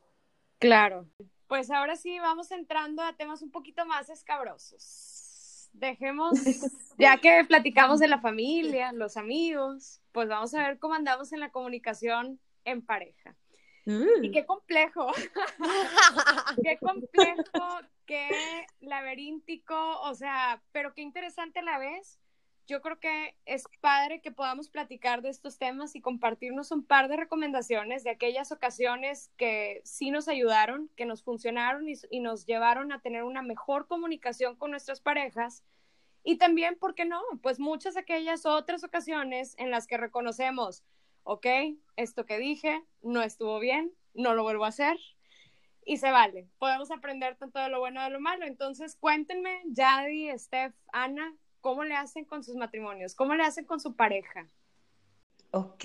Claro. Pues ahora sí vamos entrando a temas un poquito más escabrosos. Dejemos, ya que platicamos de la familia, los amigos, pues vamos a ver cómo andamos en la comunicación en pareja. Y qué complejo, qué complejo, qué laberíntico, o sea, pero qué interesante a la vez. Yo creo que es padre que podamos platicar de estos temas y compartirnos un par de recomendaciones de aquellas ocasiones que sí nos ayudaron, que nos funcionaron y, nos llevaron a tener una mejor comunicación con nuestras parejas. Y también, ¿por qué no? Pues muchas aquellas otras ocasiones en las que reconocemos, ok, esto que dije no estuvo bien, no lo vuelvo a hacer y se vale. Podemos aprender tanto de lo bueno de lo malo. Entonces, cuéntenme, Yadi, Steph, Ana, ¿cómo le hacen con sus matrimonios? ¿Cómo le hacen con su pareja? Ok,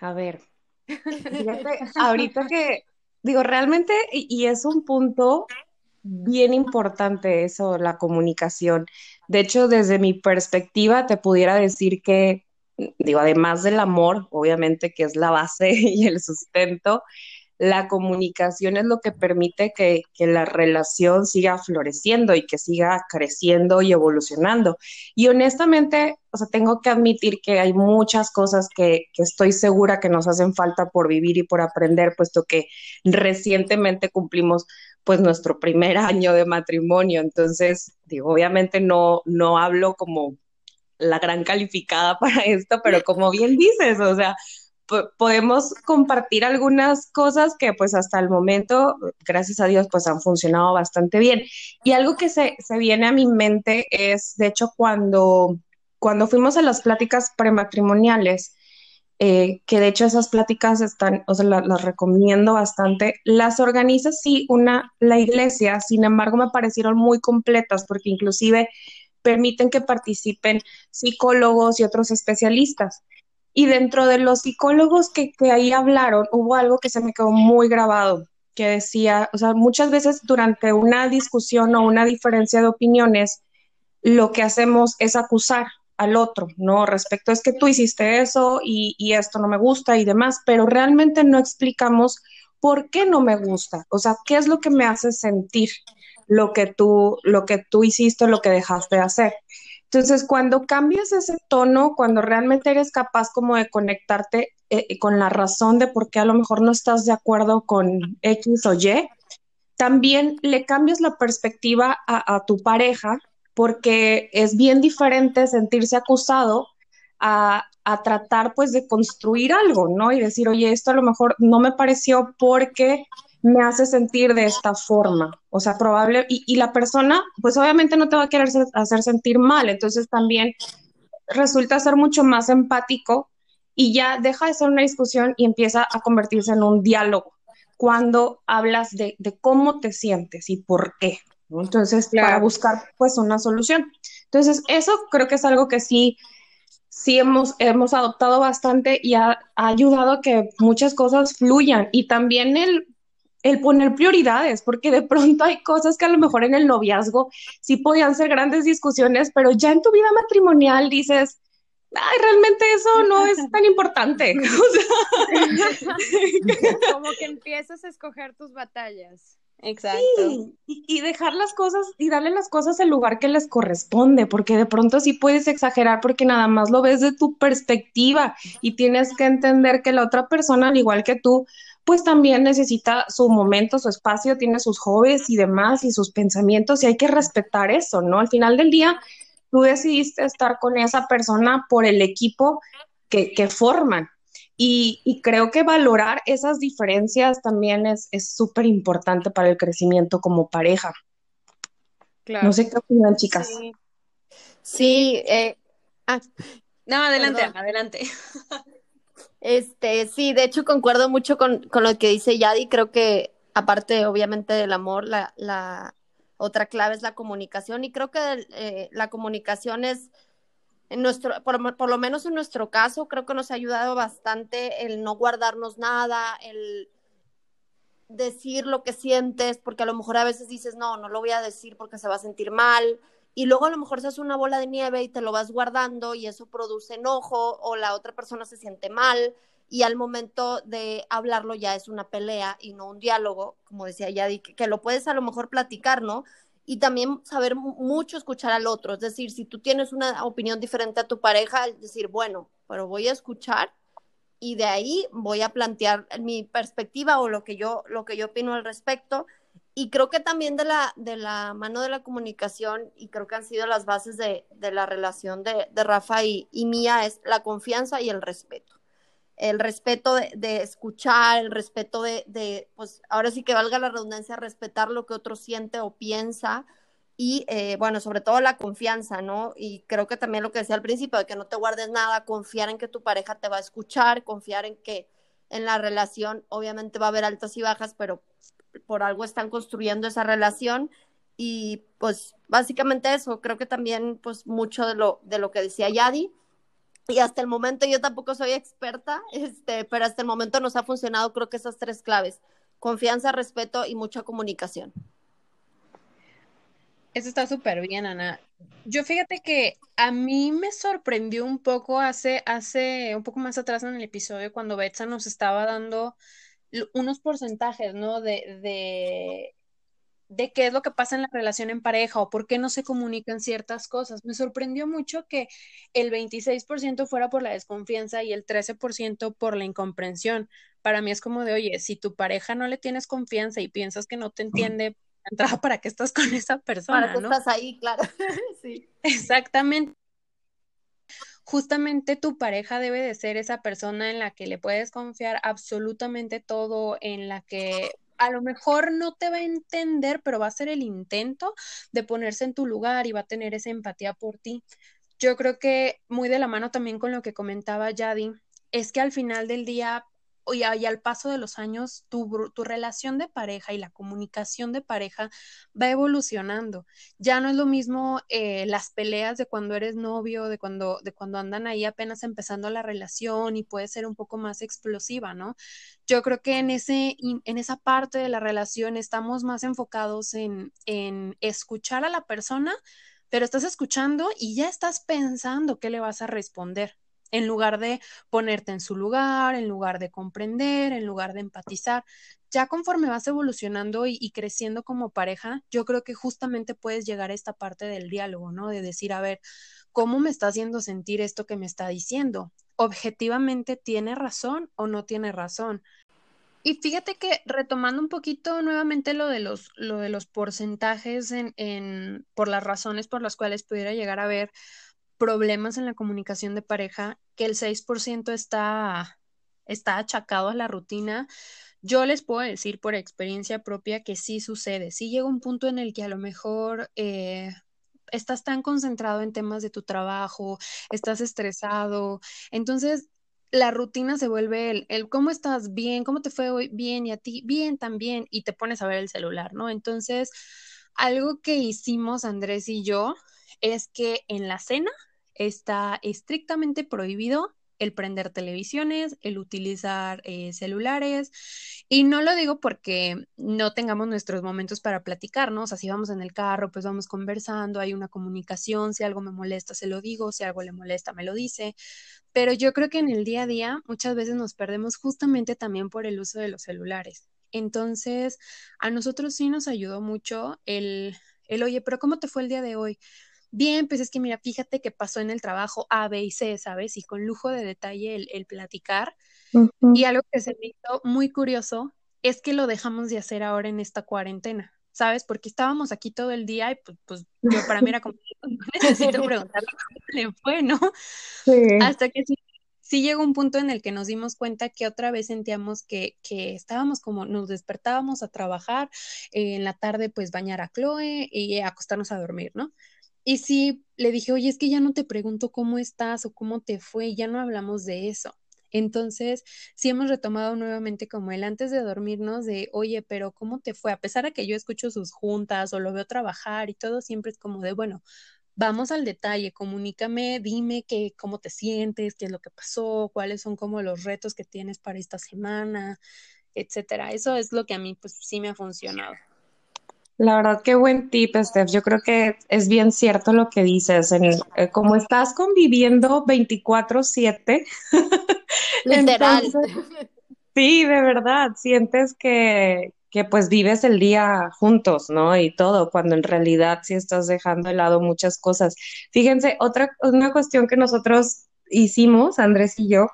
a ver. ahorita que digo, realmente, y es un punto bien importante eso, la comunicación. De hecho, desde mi perspectiva, te pudiera decir que digo, además del amor, obviamente que es la base y el sustento, la comunicación es lo que permite que, la relación siga floreciendo y que siga creciendo y evolucionando. Y honestamente, o sea, tengo que admitir que hay muchas cosas que, que, estoy segura que nos hacen falta por vivir y por aprender, puesto que recientemente cumplimos pues nuestro primer año de matrimonio. Entonces, digo, obviamente no, no hablo como la gran calificada para esto, pero como bien dices, o sea, podemos compartir algunas cosas que pues hasta el momento, gracias a Dios, pues han funcionado bastante bien. Y algo que se, viene a mi mente es, de hecho, cuando, cuando fuimos a las pláticas prematrimoniales, eh, que de hecho esas pláticas están, o sea, las recomiendo bastante. Las organiza sí una, la iglesia, sin embargo me parecieron muy completas porque inclusive permiten que participen psicólogos y otros especialistas. Y dentro de los psicólogos que, ahí hablaron, hubo algo que se me quedó muy grabado, que decía, o sea, muchas veces durante una discusión o una diferencia de opiniones, lo que hacemos es acusar al otro, ¿no? Respecto es que tú hiciste eso y, y esto no me gusta y demás, pero realmente no explicamos por qué no me gusta, o sea, qué es lo que me hace sentir lo que tú, lo que tú hiciste, lo que dejaste de hacer. Entonces, cuando cambias ese tono, cuando realmente eres capaz como de conectarte eh, con la razón de por qué a lo mejor no estás de acuerdo con X o Y, también le cambias la perspectiva a, tu pareja porque es bien diferente sentirse acusado a, a, tratar pues de construir algo, ¿no? Y decir, oye, esto a lo mejor no me pareció porque me hace sentir de esta forma. O sea, probable, y, la persona, pues obviamente no te va a querer hacer sentir mal, entonces también resulta ser mucho más empático y ya deja de ser una discusión y empieza a convertirse en un diálogo cuando hablas de, cómo te sientes y por qué. Entonces, para buscar pues una solución. Entonces, eso creo que es algo que sí, sí hemos, hemos adoptado bastante y ha, ha ayudado a que muchas cosas fluyan. Y también el el poner prioridades, porque de pronto hay cosas que a lo mejor en el noviazgo sí podían ser grandes discusiones, pero ya en tu vida matrimonial dices, ay, realmente eso no es tan importante. Como que empiezas a escoger tus batallas. Exacto. y, dejar las cosas y darle las cosas el lugar que les corresponde, porque de pronto sí puedes exagerar porque nada más lo ves de tu perspectiva y tienes que entender que la otra persona, al igual que tú, pues también necesita su momento, su espacio, tiene sus hobbies y demás y sus pensamientos y hay que respetar eso, ¿no? Al final del día, tú decidiste estar con esa persona por el equipo que, que forman. Y, creo que valorar esas diferencias también es súper importante para el crecimiento como pareja. Claro. No sé qué opinan, chicas. Sí, eh, ah, no, adelante, adelante. Este, sí, de hecho concuerdo mucho con, con, lo que dice Yadi. Creo que aparte, obviamente, del amor, la, la otra clave es la comunicación. Y creo que eh, la comunicación es en nuestro, por, por, lo menos en nuestro caso, creo que nos ha ayudado bastante el no guardarnos nada, el decir lo que sientes, porque a lo mejor a veces dices, no, no lo voy a decir porque se va a sentir mal, y luego a lo mejor se hace una bola de nieve y te lo vas guardando y eso produce enojo o la otra persona se siente mal y al momento de hablarlo ya es una pelea y no un diálogo, como decía Yadi, que, lo puedes a lo mejor platicar, ¿no? y también saber mucho escuchar al otro. Es decir, si tú tienes una opinión diferente a tu pareja, decir, bueno, pero voy a escuchar y de ahí voy a plantear mi perspectiva o lo que yo, lo que yo opino al respecto. Y creo que también de la, de la mano de la comunicación, y creo que han sido las bases de, de la relación de, de Rafa y, y mía, es la confianza y el respeto el respeto de, escuchar, el respeto de, pues ahora sí que valga la redundancia, respetar lo que otro siente o piensa y, eh, bueno, sobre todo la confianza, ¿no? Y creo que también lo que decía al principio, de que no te guardes nada, confiar en que tu pareja te va a escuchar, confiar en que en la relación obviamente va a haber altas y bajas, pero por algo están construyendo esa relación y pues básicamente eso, creo que también pues mucho de lo, de lo que decía Yadi, y hasta el momento yo tampoco soy experta, este, pero hasta el momento nos ha funcionado creo que esas tres claves, confianza, respeto y mucha comunicación. Eso está súper bien, Ana. Yo fíjate que a mí me sorprendió un poco hace, hace un poco más atrás en el episodio cuando Betsa nos estaba dando unos porcentajes, ¿no? De, de de qué es lo que pasa en la relación en pareja o por qué no se comunican ciertas cosas. Me sorprendió mucho que el 26% fuera por la desconfianza y el 13% por la incomprensión. Para mí es como de, oye, si tu pareja no le tienes confianza y piensas que no te entiende, ¿para qué estás con esa persona? Para qué estás ahí, claro. sí. Exactamente justamente tu pareja debe de ser esa persona en la que le puedes confiar absolutamente todo, en la que a lo mejor no te va a entender, pero va a hacer el intento de ponerse en tu lugar y va a tener esa empatía por ti. Yo creo que muy de la mano también con lo que comentaba Yadi, es que al final del día y, al paso de los años, tu, tu, relación de pareja y la comunicación de pareja va evolucionando. Ya no es lo mismo eh, las peleas de cuando eres novio, de cuando, de cuando andan ahí apenas empezando la relación y puede ser un poco más explosiva, ¿no? Yo creo que en, ese, en esa parte de la relación estamos más enfocados en, en escuchar a la persona, pero estás escuchando y ya estás pensando qué le vas a responder en lugar de ponerte en su lugar, en lugar de comprender, en lugar de empatizar. Ya conforme vas evolucionando y, creciendo como pareja, yo creo que justamente puedes llegar a esta parte del diálogo, ¿no? De decir, a ver, ¿cómo me está haciendo sentir esto que me está diciendo? ¿Objetivamente tiene razón o no tiene razón? Y fíjate que retomando un poquito nuevamente lo de los, lo de los porcentajes en, en, por las razones por las cuales pudiera llegar a ver problemas en la comunicación de pareja, que el 6% está, está achacado a la rutina. Yo les puedo decir por experiencia propia que sí sucede. Sí llega un punto en el que a lo mejor eh, estás tan concentrado en temas de tu trabajo, estás estresado. Entonces, la rutina se vuelve el, el, cómo estás bien, cómo te fue hoy bien y a ti bien también y te pones a ver el celular, ¿no? Entonces, algo que hicimos Andrés y yo es que en la cena está estrictamente prohibido el prender televisiones, el utilizar eh, celulares. Y no lo digo porque no tengamos nuestros momentos para platicar, ¿no? O sea, si vamos en el carro, pues vamos conversando, hay una comunicación, si algo me molesta, se lo digo, si algo le molesta, me lo dice. Pero yo creo que en el día a día muchas veces nos perdemos justamente también por el uso de los celulares. Entonces, a nosotros sí nos ayudó mucho el, el, oye, pero ¿cómo te fue el día de hoy? Bien, pues es que mira, fíjate que pasó en el trabajo A, B y C, ¿sabes? Y con lujo de detalle el, el platicar. Y algo que se me hizo muy curioso es que lo dejamos de hacer ahora en esta cuarentena, ¿sabes? Porque estábamos aquí todo el día y pues, pues yo para mí era como, no necesito preguntarle cómo le fue, ¿no? Sí. Hasta que sí sí llegó un punto en el que nos dimos cuenta que otra vez sentíamos que, que estábamos como, nos despertábamos a trabajar, eh, en la tarde pues bañar a Chloe y acostarnos a dormir, ¿no? Y sí, le dije, oye, es que ya no te pregunto cómo estás o cómo te fue, ya no hablamos de eso. Entonces, sí hemos retomado nuevamente como el antes de dormirnos de, oye, pero ¿cómo te fue? A pesar de que yo escucho sus juntas o lo veo trabajar y todo, siempre es como de, bueno, vamos al detalle, comunícame, dime qué, cómo te sientes, qué es lo que pasó, cuáles son como los retos que tienes para esta semana, etcétera. Eso es lo que a mí pues sí me ha funcionado. La verdad, qué buen tip, Steph. Yo creo que es bien cierto lo que dices. En, eh, como estás conviviendo 24/7, literal. sí, de verdad, sientes que, que pues vives el día juntos, ¿no? Y todo, cuando en realidad sí estás dejando de lado muchas cosas. Fíjense, otra, una cuestión que nosotros hicimos, Andrés y yo,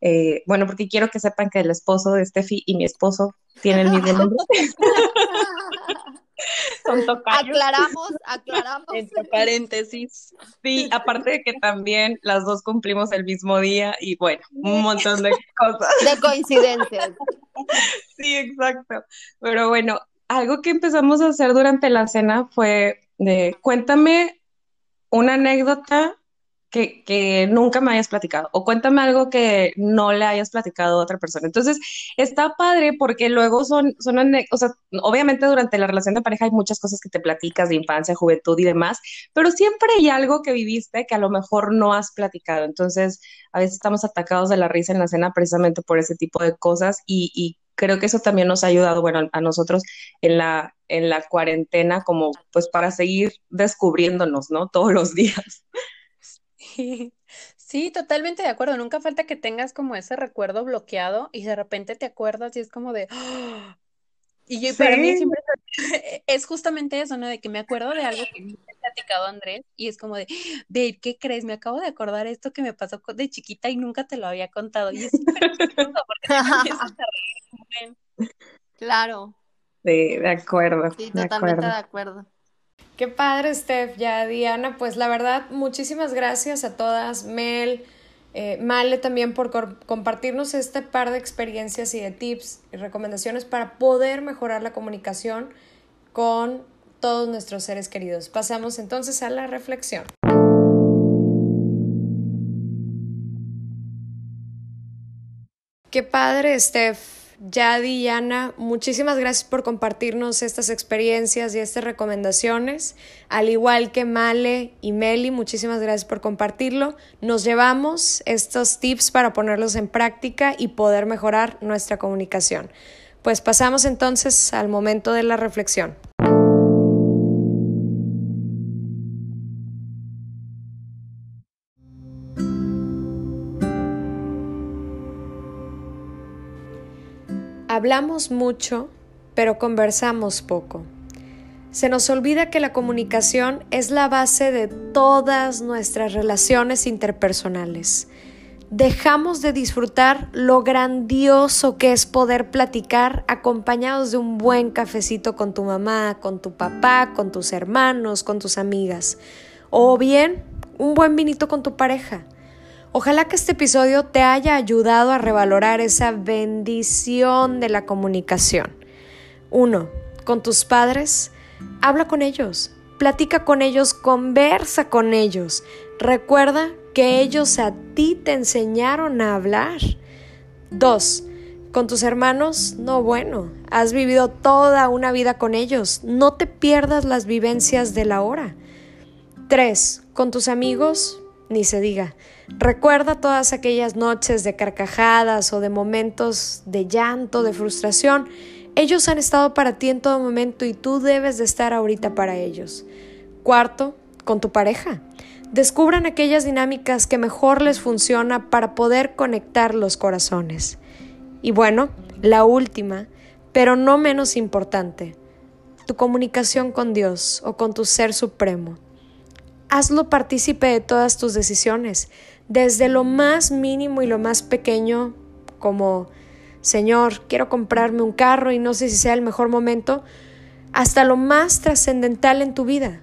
eh, bueno, porque quiero que sepan que el esposo de Steffi y mi esposo tienen el mismo nombre. Son Aclaramos, aclaramos. Entre paréntesis. Sí, aparte de que también las dos cumplimos el mismo día y bueno, un montón de cosas. De coincidencias. Sí, exacto. Pero bueno, algo que empezamos a hacer durante la cena fue de cuéntame una anécdota que, nunca me hayas platicado o cuéntame algo que no le hayas platicado a otra persona. Entonces, está padre porque luego son, son obviamente durante la relación de pareja hay muchas cosas que te platicas de infancia, juventud y demás, pero siempre hay algo que viviste que a lo mejor no has platicado. Entonces, a veces estamos atacados de la risa en la cena precisamente por ese tipo de cosas y, y creo que eso también nos ha ayudado, bueno, a nosotros en la, en la cuarentena como pues para seguir descubriéndonos, ¿no? Todos los días. Sí, totalmente de acuerdo. Nunca falta que tengas como ese recuerdo bloqueado y de repente te acuerdas y es como de... ¡ah! Y yo, para mí siempre es justamente eso, ¿no? De que me acuerdo de algo que me ha platicado Andrés y es como de, babe, ¿qué crees? Me acabo de acordar esto que me pasó de chiquita y nunca te lo había contado. Y es súper porque Claro. Sí, de acuerdo. Sí, totalmente de acuerdo. Qué padre, Steph, ya Diana. Pues la verdad, muchísimas gracias a todas, Mel, eh, Male también por compartirnos este par de experiencias y de tips y recomendaciones para poder mejorar la comunicación con todos nuestros seres queridos. Pasamos entonces a la reflexión. Qué padre, Steph Yadi y Ana, muchísimas gracias por compartirnos estas experiencias y estas recomendaciones. Al igual que Male y Meli, muchísimas gracias por compartirlo. Nos llevamos estos tips para ponerlos en práctica y poder mejorar nuestra comunicación. Pues pasamos entonces al momento de la reflexión. Hablamos mucho, pero conversamos poco. Se nos olvida que la comunicación es la base de todas nuestras relaciones interpersonales. Dejamos de disfrutar lo grandioso que es poder platicar acompañados de un buen cafecito con tu mamá, con tu papá, con tus hermanos, con tus amigas. O bien, un buen vinito con tu pareja. Ojalá que este episodio te haya ayudado a revalorar esa bendición de la comunicación. Uno, con tus padres, habla con ellos, platica con ellos, conversa con ellos. Recuerda que ellos a ti te enseñaron a hablar. Dos, con tus hermanos, no bueno, has vivido toda una vida con ellos, no te pierdas las vivencias de la hora. Tres, con tus amigos, ni se diga. Recuerda todas aquellas noches de carcajadas o de momentos de llanto, de frustración. Ellos han estado para ti en todo momento y tú debes de estar ahorita para ellos. Cuarto, con tu pareja. Descubran aquellas dinámicas que mejor les funciona para poder conectar los corazones. Y bueno, la última, pero no menos importante, tu comunicación con Dios o con tu ser supremo. Hazlo partícipe de todas tus decisiones, desde lo más mínimo y lo más pequeño, como, Señor, quiero comprarme un carro y no sé si sea el mejor momento, hasta lo más trascendental en tu vida.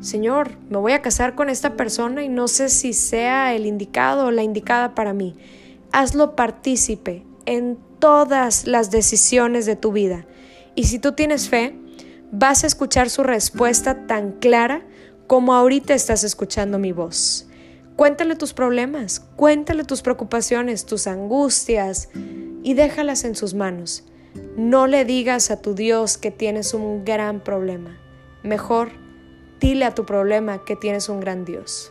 Señor, me voy a casar con esta persona y no sé si sea el indicado o la indicada para mí. Hazlo partícipe en todas las decisiones de tu vida. Y si tú tienes fe, vas a escuchar su respuesta tan clara como ahorita estás escuchando mi voz. Cuéntale tus problemas, cuéntale tus preocupaciones, tus angustias y déjalas en sus manos. No le digas a tu Dios que tienes un gran problema. Mejor, dile a tu problema que tienes un gran Dios.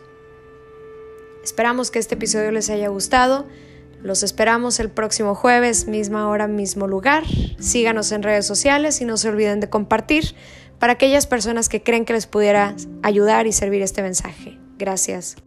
Esperamos que este episodio les haya gustado. Los esperamos el próximo jueves, misma hora, mismo lugar. Síganos en redes sociales y no se olviden de compartir para aquellas personas que creen que les pudiera ayudar y servir este mensaje. Gracias.